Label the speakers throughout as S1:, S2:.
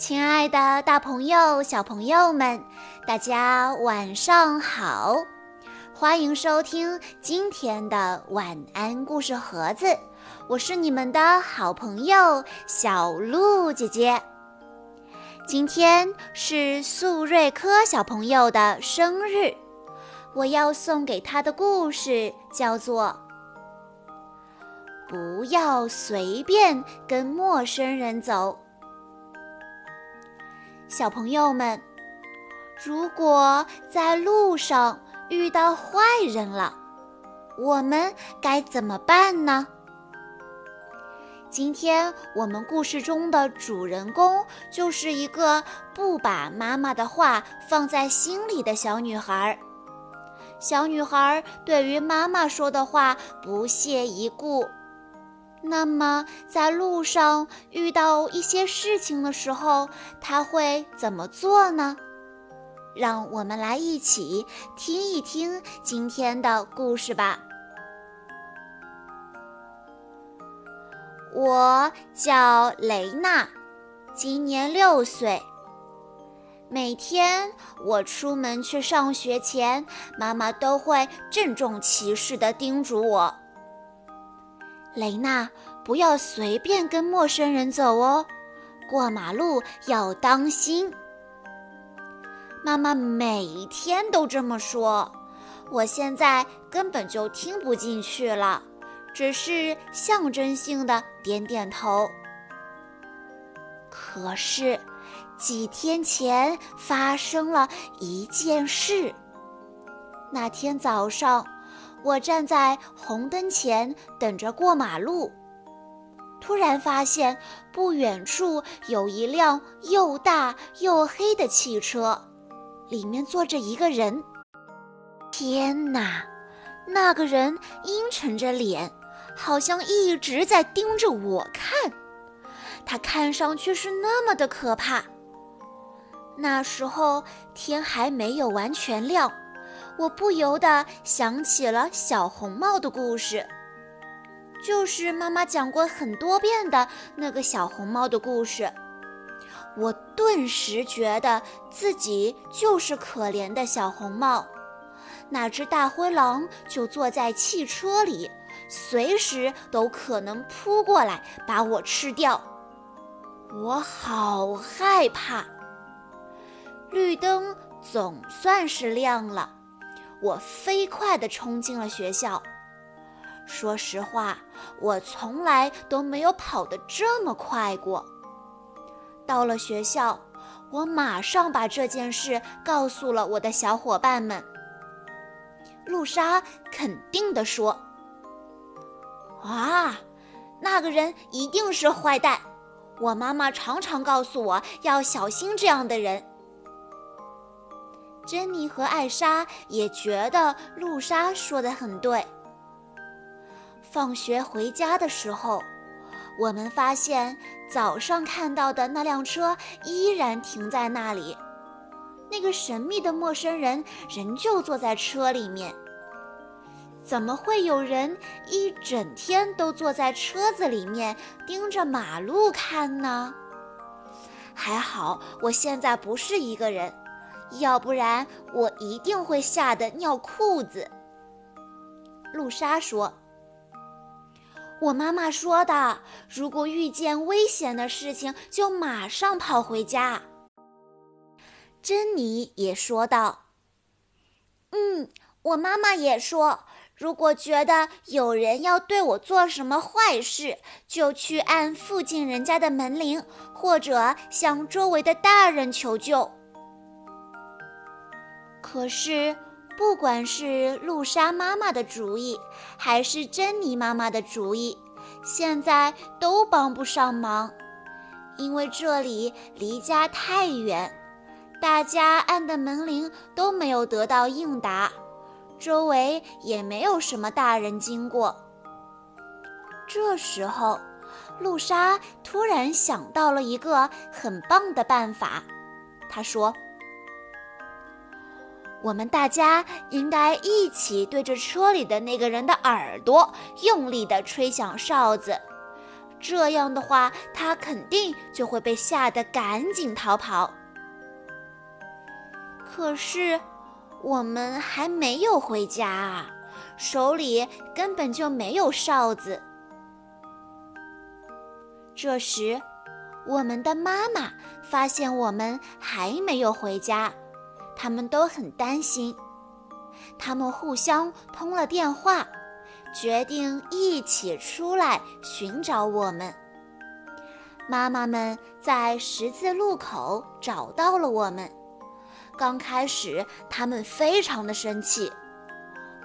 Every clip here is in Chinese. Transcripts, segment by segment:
S1: 亲爱的，大朋友、小朋友们，大家晚上好！欢迎收听今天的晚安故事盒子，我是你们的好朋友小鹿姐姐。今天是素瑞科小朋友的生日，我要送给他的故事叫做《不要随便跟陌生人走》。小朋友们，如果在路上遇到坏人了，我们该怎么办呢？今天我们故事中的主人公就是一个不把妈妈的话放在心里的小女孩。小女孩对于妈妈说的话不屑一顾。那么，在路上遇到一些事情的时候，他会怎么做呢？让我们来一起听一听今天的故事吧。我叫雷娜，今年六岁。每天我出门去上学前，妈妈都会郑重其事地叮嘱我。雷娜，不要随便跟陌生人走哦，过马路要当心。妈妈每天都这么说，我现在根本就听不进去了，只是象征性的点点头。可是，几天前发生了一件事。那天早上。我站在红灯前等着过马路，突然发现不远处有一辆又大又黑的汽车，里面坐着一个人。天哪，那个人阴沉着脸，好像一直在盯着我看。他看上去是那么的可怕。那时候天还没有完全亮。我不由得想起了小红帽的故事，就是妈妈讲过很多遍的那个小红帽的故事。我顿时觉得自己就是可怜的小红帽，那只大灰狼就坐在汽车里，随时都可能扑过来把我吃掉。我好害怕。绿灯总算是亮了。我飞快地冲进了学校。说实话，我从来都没有跑得这么快过。到了学校，我马上把这件事告诉了我的小伙伴们。露莎肯定地说：“啊，那个人一定是坏蛋！我妈妈常常告诉我要小心这样的人。”珍妮和艾莎也觉得露莎说的很对。放学回家的时候，我们发现早上看到的那辆车依然停在那里，那个神秘的陌生人仍旧坐在车里面。怎么会有人一整天都坐在车子里面盯着马路看呢？还好，我现在不是一个人。要不然我一定会吓得尿裤子。露莎说：“我妈妈说的，如果遇见危险的事情，就马上跑回家。”珍妮也说道：“嗯，我妈妈也说，如果觉得有人要对我做什么坏事，就去按附近人家的门铃，或者向周围的大人求救。”可是，不管是露莎妈妈的主意，还是珍妮妈妈的主意，现在都帮不上忙，因为这里离家太远，大家按的门铃都没有得到应答，周围也没有什么大人经过。这时候，露莎突然想到了一个很棒的办法，她说。我们大家应该一起对着车里的那个人的耳朵用力地吹响哨子，这样的话，他肯定就会被吓得赶紧逃跑。可是，我们还没有回家啊，手里根本就没有哨子。这时，我们的妈妈发现我们还没有回家，他们都很担心。他们互相通了电话，决定一起出来寻找我们。妈妈们在十字路口找到了我们。刚开始，他们非常的生气。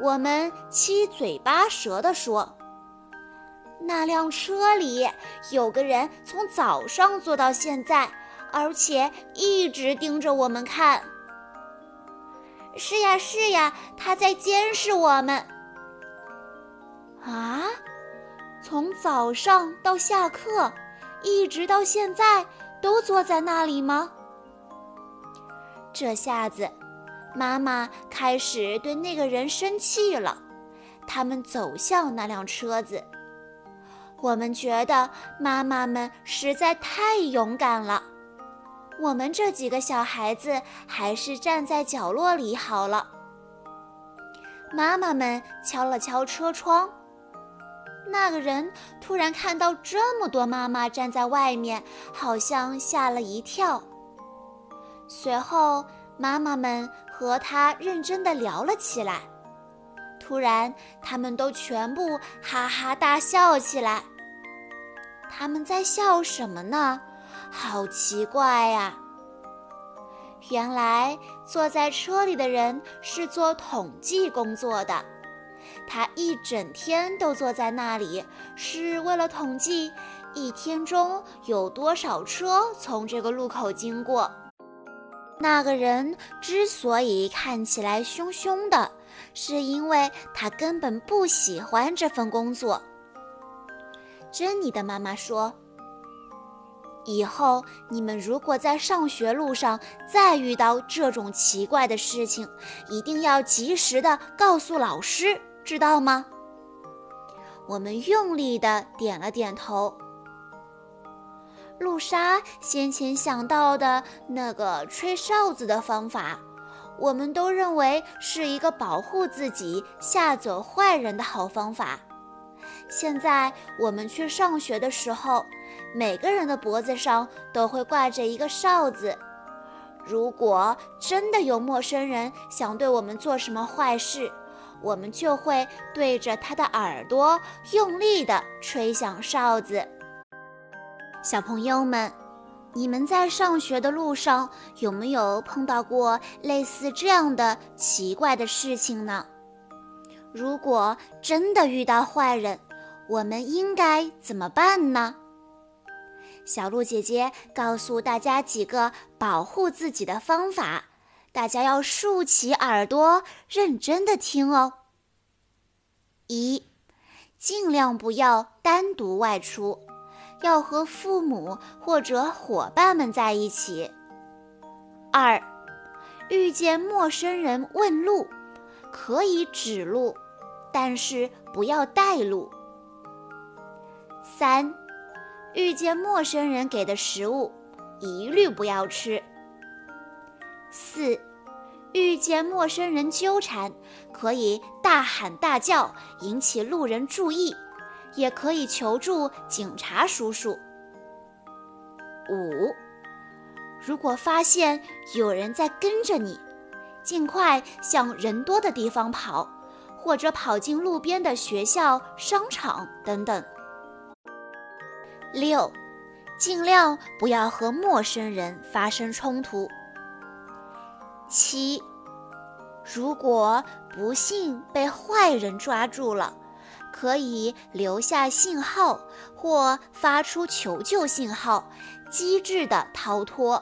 S1: 我们七嘴八舌地说：“那辆车里有个人从早上坐到现在，而且一直盯着我们看。”“是呀，是呀，他在监视我们。”“啊，从早上到下课，一直到现在，都坐在那里吗？”这下子，妈妈开始对那个人生气了。他们走向那辆车子。我们觉得妈妈们实在太勇敢了。我们这几个小孩子还是站在角落里好了。妈妈们敲了敲车窗。那个人突然看到这么多妈妈站在外面，好像吓了一跳。随后，妈妈们和他认真的聊了起来。突然，他们都全部哈哈大笑起来。他们在笑什么呢？好奇怪呀！原来坐在车里的人是做统计工作的，他一整天都坐在那里，是为了统计一天中有多少车从这个路口经过。那个人之所以看起来凶凶的，是因为他根本不喜欢这份工作。珍妮的妈妈说：“以后你们如果在上学路上再遇到这种奇怪的事情，一定要及时的告诉老师，知道吗？”我们用力的点了点头。露莎先前想到的那个吹哨子的方法，我们都认为是一个保护自己、吓走坏人的好方法。现在我们去上学的时候，每个人的脖子上都会挂着一个哨子。如果真的有陌生人想对我们做什么坏事，我们就会对着他的耳朵用力地吹响哨子。小朋友们，你们在上学的路上有没有碰到过类似这样的奇怪的事情呢？如果真的遇到坏人，我们应该怎么办呢？小鹿姐姐告诉大家几个保护自己的方法，大家要竖起耳朵，认真的听哦。一，尽量不要单独外出。要和父母或者伙伴们在一起。二，遇见陌生人问路，可以指路，但是不要带路。三，遇见陌生人给的食物，一律不要吃。四，遇见陌生人纠缠，可以大喊大叫，引起路人注意。也可以求助警察叔叔。五，如果发现有人在跟着你，尽快向人多的地方跑，或者跑进路边的学校、商场等等。六，尽量不要和陌生人发生冲突。七，如果不幸被坏人抓住了。可以留下信号或发出求救信号，机智的逃脱，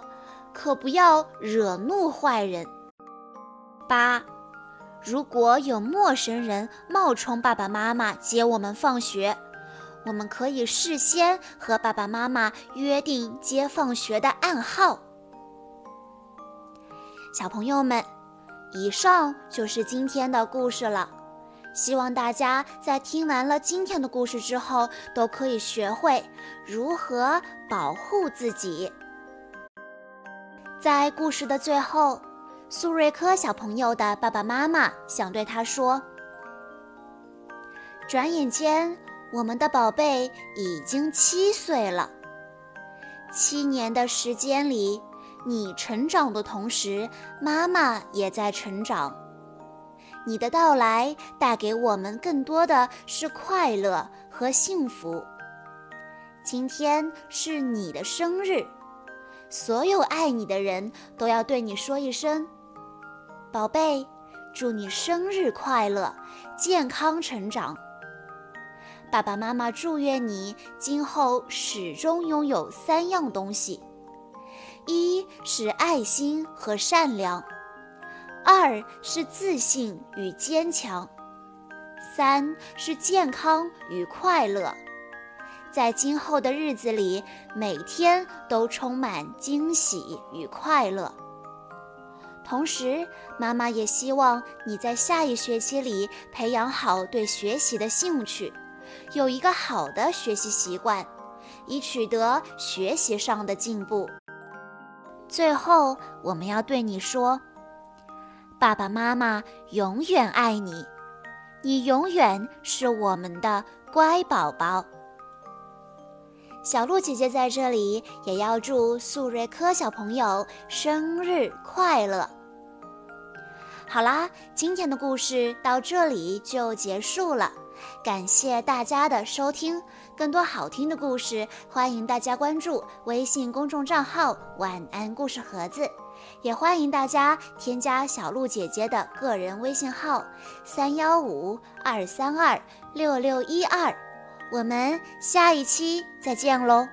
S1: 可不要惹怒坏人。八，如果有陌生人冒充爸爸妈妈接我们放学，我们可以事先和爸爸妈妈约定接放学的暗号。小朋友们，以上就是今天的故事了。希望大家在听完了今天的故事之后，都可以学会如何保护自己。在故事的最后，苏瑞科小朋友的爸爸妈妈想对他说：“转眼间，我们的宝贝已经七岁了。七年的时间里，你成长的同时，妈妈也在成长。”你的到来带给我们更多的是快乐和幸福。今天是你的生日，所有爱你的人都要对你说一声：“宝贝，祝你生日快乐，健康成长。”爸爸妈妈祝愿你今后始终拥有三样东西：一是爱心和善良。二是自信与坚强，三是健康与快乐，在今后的日子里，每天都充满惊喜与快乐。同时，妈妈也希望你在下一学期里培养好对学习的兴趣，有一个好的学习习惯，以取得学习上的进步。最后，我们要对你说。爸爸妈妈永远爱你，你永远是我们的乖宝宝。小鹿姐姐在这里也要祝素瑞科小朋友生日快乐。好啦，今天的故事到这里就结束了，感谢大家的收听。更多好听的故事，欢迎大家关注微信公众账号“晚安故事盒子”。也欢迎大家添加小鹿姐姐的个人微信号：三幺五二三二六六一二，我们下一期再见喽。